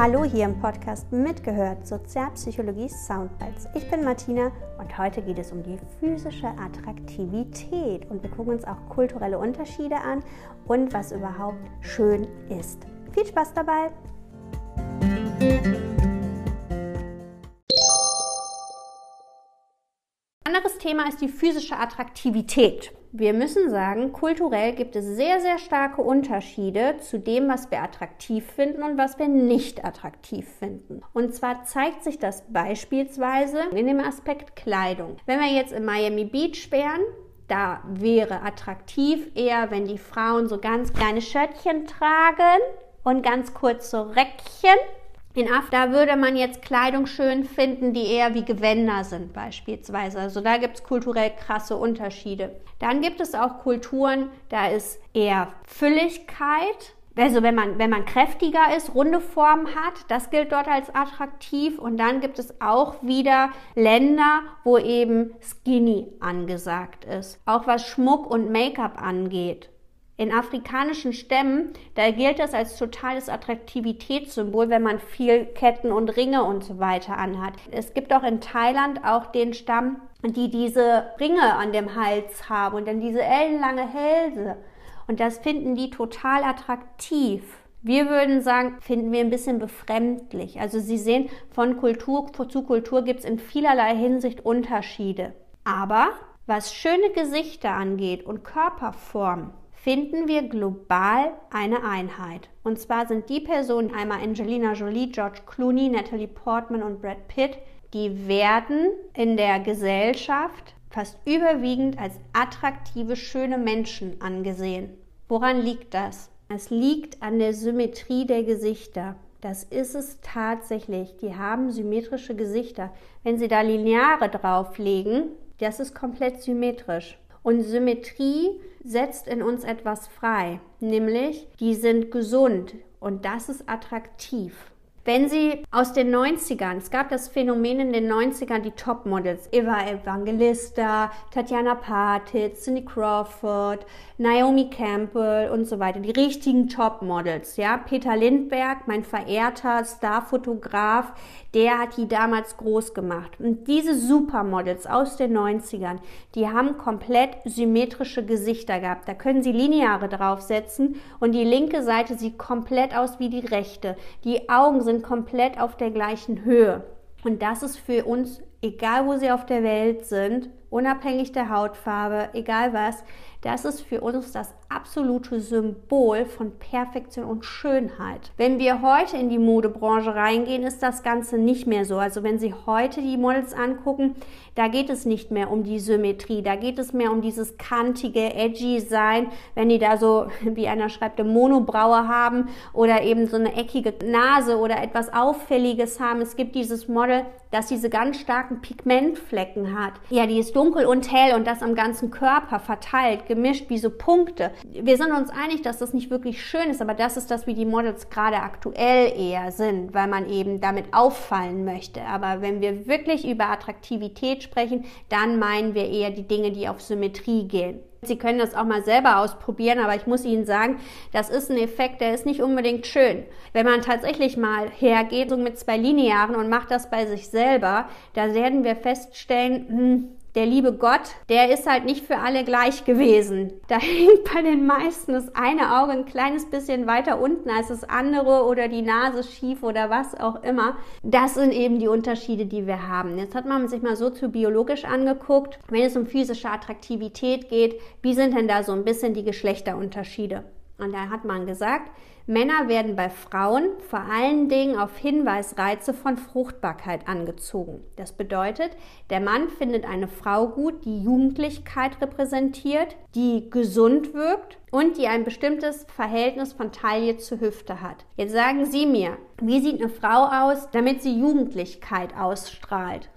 Hallo hier im Podcast Mitgehört Sozialpsychologie Soundbites. Ich bin Martina und heute geht es um die physische Attraktivität und wir gucken uns auch kulturelle Unterschiede an und was überhaupt schön ist. Viel Spaß dabei! Anderes Thema ist die physische Attraktivität. Wir müssen sagen, kulturell gibt es sehr, sehr starke Unterschiede zu dem, was wir attraktiv finden und was wir nicht attraktiv finden. Und zwar zeigt sich das beispielsweise in dem Aspekt Kleidung. Wenn wir jetzt in Miami Beach wären, da wäre attraktiv eher, wenn die Frauen so ganz kleine Schöttchen tragen und ganz kurze Röckchen in Af, da würde man jetzt Kleidung schön finden, die eher wie Gewänder sind beispielsweise. Also da gibt es kulturell krasse Unterschiede. Dann gibt es auch Kulturen, da ist eher Fülligkeit. Also wenn man, wenn man kräftiger ist, runde Formen hat, das gilt dort als attraktiv. Und dann gibt es auch wieder Länder, wo eben Skinny angesagt ist. Auch was Schmuck und Make-up angeht. In afrikanischen Stämmen, da gilt das als totales Attraktivitätssymbol, wenn man viel Ketten und Ringe und so weiter anhat. Es gibt auch in Thailand auch den Stamm, die diese Ringe an dem Hals haben und dann diese ellenlange Hälse. Und das finden die total attraktiv. Wir würden sagen, finden wir ein bisschen befremdlich. Also Sie sehen, von Kultur zu Kultur gibt es in vielerlei Hinsicht Unterschiede. Aber was schöne Gesichter angeht und Körperform, finden wir global eine Einheit. Und zwar sind die Personen einmal Angelina Jolie, George Clooney, Natalie Portman und Brad Pitt, die werden in der Gesellschaft fast überwiegend als attraktive, schöne Menschen angesehen. Woran liegt das? Es liegt an der Symmetrie der Gesichter. Das ist es tatsächlich. Die haben symmetrische Gesichter. Wenn Sie da Lineare drauflegen, das ist komplett symmetrisch. Und Symmetrie setzt in uns etwas frei, nämlich die sind gesund und das ist attraktiv. Wenn Sie aus den 90ern, es gab das Phänomen in den 90ern, die Topmodels, Eva Evangelista, Tatjana Patitz, Cindy Crawford, Naomi Campbell und so weiter, die richtigen Topmodels, ja. Peter Lindberg, mein verehrter Starfotograf, der hat die damals groß gemacht. Und diese Supermodels aus den 90ern, die haben komplett symmetrische Gesichter gehabt. Da können Sie Lineare draufsetzen und die linke Seite sieht komplett aus wie die rechte. Die Augen sind komplett auf der gleichen Höhe. Und das ist für uns, egal wo sie auf der Welt sind, unabhängig der Hautfarbe, egal was, das ist für uns das absolute Symbol von Perfektion und Schönheit. Wenn wir heute in die Modebranche reingehen, ist das Ganze nicht mehr so. Also wenn Sie heute die Models angucken, da geht es nicht mehr um die Symmetrie, da geht es mehr um dieses kantige, edgy sein, wenn die da so, wie einer schreibt, eine Monobraue haben oder eben so eine eckige Nase oder etwas Auffälliges haben. Es gibt dieses Model, das diese ganz starken Pigmentflecken hat. Ja, die ist dunkel und hell und das am ganzen Körper verteilt, gemischt wie so Punkte. Wir sind uns einig, dass das nicht wirklich schön ist, aber das ist das, wie die Models gerade aktuell eher sind, weil man eben damit auffallen möchte. Aber wenn wir wirklich über Attraktivität sprechen, dann meinen wir eher die Dinge, die auf Symmetrie gehen. Sie können das auch mal selber ausprobieren, aber ich muss Ihnen sagen, das ist ein Effekt, der ist nicht unbedingt schön. Wenn man tatsächlich mal hergeht, so mit zwei Linearen und macht das bei sich selber, da werden wir feststellen, hm, der liebe Gott, der ist halt nicht für alle gleich gewesen. Da hängt bei den meisten das eine Auge ein kleines bisschen weiter unten als das andere oder die Nase schief oder was auch immer. Das sind eben die Unterschiede, die wir haben. Jetzt hat man sich mal soziobiologisch angeguckt, wenn es um physische Attraktivität geht, wie sind denn da so ein bisschen die Geschlechterunterschiede? Und da hat man gesagt, Männer werden bei Frauen vor allen Dingen auf Hinweisreize von Fruchtbarkeit angezogen. Das bedeutet, der Mann findet eine Frau gut, die Jugendlichkeit repräsentiert, die gesund wirkt und die ein bestimmtes Verhältnis von Taille zu Hüfte hat. Jetzt sagen Sie mir, wie sieht eine Frau aus, damit sie Jugendlichkeit ausstrahlt?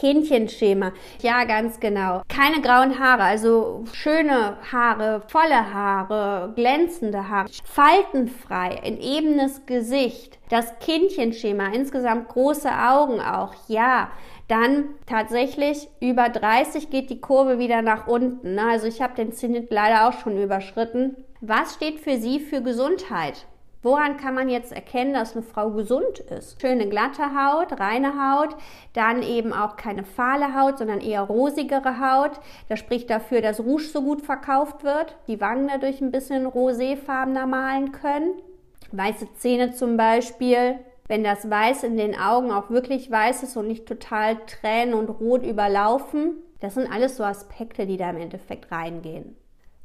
Hähnchenschema. Ja, ganz genau. Keine grauen Haare, also schöne Haare, volle Haare, glänzende Haare, faltenfrei, ein ebenes Gesicht. Das Kindchenschema, insgesamt große Augen auch, ja. Dann tatsächlich über 30 geht die Kurve wieder nach unten. Ne? Also ich habe den Zenit leider auch schon überschritten. Was steht für Sie für Gesundheit? Woran kann man jetzt erkennen, dass eine Frau gesund ist? Schöne glatte Haut, reine Haut, dann eben auch keine fahle Haut, sondern eher rosigere Haut. Das spricht dafür, dass Rouge so gut verkauft wird, die Wangen dadurch ein bisschen roséfarbener malen können. Weiße Zähne zum Beispiel, wenn das Weiß in den Augen auch wirklich weiß ist und nicht total tränen und rot überlaufen. Das sind alles so Aspekte, die da im Endeffekt reingehen.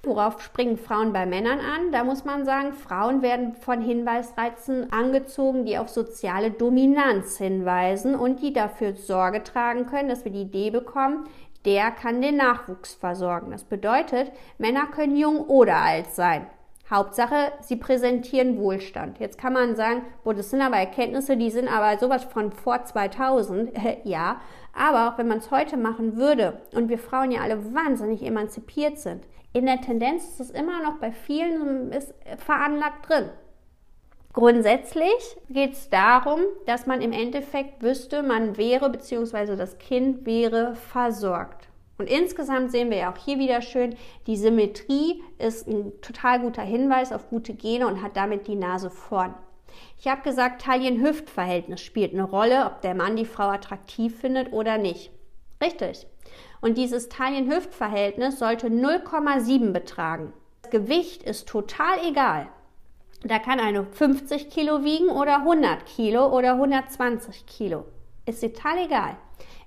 Worauf springen Frauen bei Männern an? Da muss man sagen, Frauen werden von Hinweisreizen angezogen, die auf soziale Dominanz hinweisen und die dafür Sorge tragen können, dass wir die Idee bekommen, der kann den Nachwuchs versorgen. Das bedeutet, Männer können jung oder alt sein. Hauptsache, sie präsentieren Wohlstand. Jetzt kann man sagen, boah, das sind aber Erkenntnisse, die sind aber sowas von vor 2000. ja, aber auch wenn man es heute machen würde und wir Frauen ja alle wahnsinnig emanzipiert sind, in der Tendenz ist es immer noch bei vielen ist veranlagt drin. Grundsätzlich geht es darum, dass man im Endeffekt wüsste, man wäre bzw. das Kind wäre versorgt. Und insgesamt sehen wir ja auch hier wieder schön, die Symmetrie ist ein total guter Hinweis auf gute Gene und hat damit die Nase vorn. Ich habe gesagt, Taillen-Hüft-Verhältnis spielt eine Rolle, ob der Mann die Frau attraktiv findet oder nicht. Richtig. Und dieses Taillen-Hüft-Verhältnis sollte 0,7 betragen. Das Gewicht ist total egal. Da kann eine 50 Kilo wiegen oder 100 Kilo oder 120 Kilo. Ist total egal.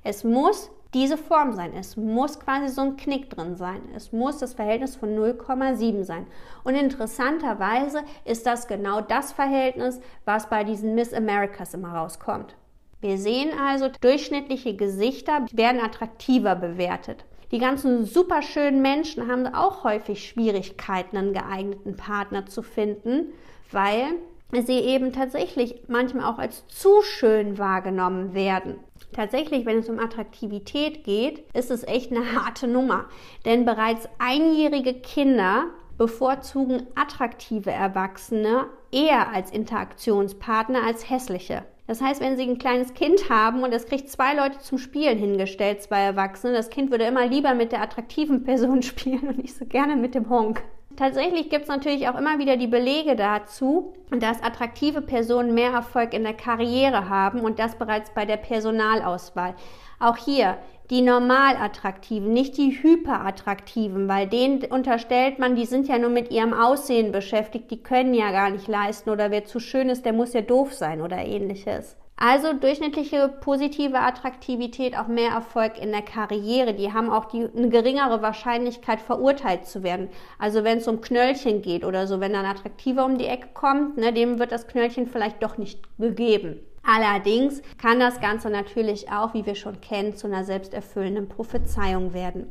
Es muss diese Form sein. Es muss quasi so ein Knick drin sein. Es muss das Verhältnis von 0,7 sein. Und interessanterweise ist das genau das Verhältnis, was bei diesen Miss Americas immer rauskommt. Wir sehen also, durchschnittliche Gesichter werden attraktiver bewertet. Die ganzen superschönen Menschen haben auch häufig Schwierigkeiten, einen geeigneten Partner zu finden, weil sie eben tatsächlich manchmal auch als zu schön wahrgenommen werden. Tatsächlich, wenn es um Attraktivität geht, ist es echt eine harte Nummer. Denn bereits einjährige Kinder bevorzugen attraktive Erwachsene eher als Interaktionspartner als hässliche. Das heißt, wenn Sie ein kleines Kind haben und es kriegt zwei Leute zum Spielen hingestellt, zwei Erwachsene, das Kind würde immer lieber mit der attraktiven Person spielen und nicht so gerne mit dem Honk. Tatsächlich gibt es natürlich auch immer wieder die Belege dazu, dass attraktive Personen mehr Erfolg in der Karriere haben und das bereits bei der Personalauswahl. Auch hier die normal attraktiven, nicht die hyperattraktiven, weil denen unterstellt man, die sind ja nur mit ihrem Aussehen beschäftigt, die können ja gar nicht leisten oder wer zu schön ist, der muss ja doof sein oder ähnliches. Also durchschnittliche positive Attraktivität, auch mehr Erfolg in der Karriere. Die haben auch die, eine geringere Wahrscheinlichkeit, verurteilt zu werden. Also wenn es um Knöllchen geht oder so, wenn dann attraktiver um die Ecke kommt, ne, dem wird das Knöllchen vielleicht doch nicht gegeben. Allerdings kann das Ganze natürlich auch, wie wir schon kennen, zu einer selbsterfüllenden Prophezeiung werden.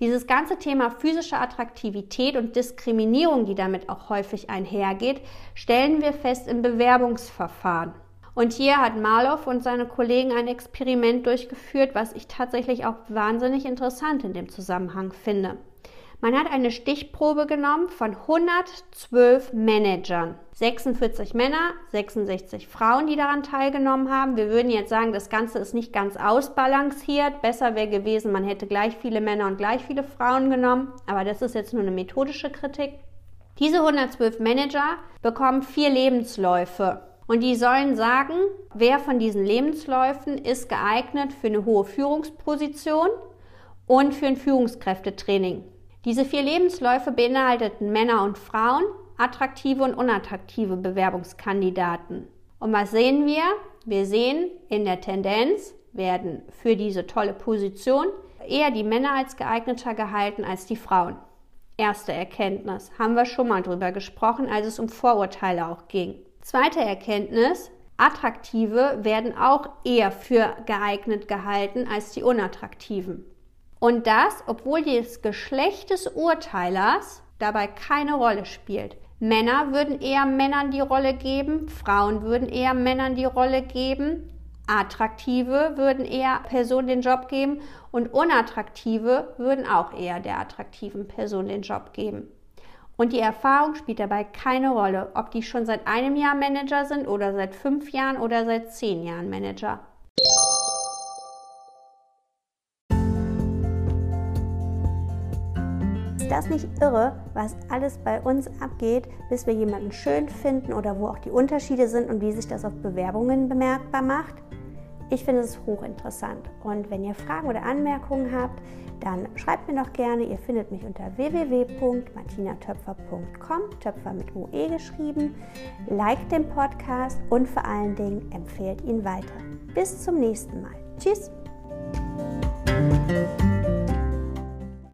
Dieses ganze Thema physische Attraktivität und Diskriminierung, die damit auch häufig einhergeht, stellen wir fest im Bewerbungsverfahren. Und hier hat Marlow und seine Kollegen ein Experiment durchgeführt, was ich tatsächlich auch wahnsinnig interessant in dem Zusammenhang finde. Man hat eine Stichprobe genommen von 112 Managern. 46 Männer, 66 Frauen, die daran teilgenommen haben. Wir würden jetzt sagen, das Ganze ist nicht ganz ausbalanciert. Besser wäre gewesen, man hätte gleich viele Männer und gleich viele Frauen genommen. Aber das ist jetzt nur eine methodische Kritik. Diese 112 Manager bekommen vier Lebensläufe. Und die sollen sagen, wer von diesen Lebensläufen ist geeignet für eine hohe Führungsposition und für ein Führungskräftetraining. Diese vier Lebensläufe beinhalteten Männer und Frauen, attraktive und unattraktive Bewerbungskandidaten. Und was sehen wir? Wir sehen in der Tendenz werden für diese tolle Position eher die Männer als geeigneter gehalten als die Frauen. Erste Erkenntnis. Haben wir schon mal drüber gesprochen, als es um Vorurteile auch ging. Zweite Erkenntnis. Attraktive werden auch eher für geeignet gehalten als die unattraktiven. Und das, obwohl das Geschlecht des Urteilers dabei keine Rolle spielt. Männer würden eher Männern die Rolle geben, Frauen würden eher Männern die Rolle geben, Attraktive würden eher Personen den Job geben und Unattraktive würden auch eher der attraktiven Person den Job geben. Und die Erfahrung spielt dabei keine Rolle, ob die schon seit einem Jahr Manager sind oder seit fünf Jahren oder seit zehn Jahren Manager. Das nicht irre, was alles bei uns abgeht, bis wir jemanden schön finden oder wo auch die Unterschiede sind und wie sich das auf Bewerbungen bemerkbar macht? Ich finde es hochinteressant. Und wenn ihr Fragen oder Anmerkungen habt, dann schreibt mir doch gerne. Ihr findet mich unter www.martinatöpfer.com, Töpfer mit UE geschrieben. Liked den Podcast und vor allen Dingen empfehlt ihn weiter. Bis zum nächsten Mal. Tschüss!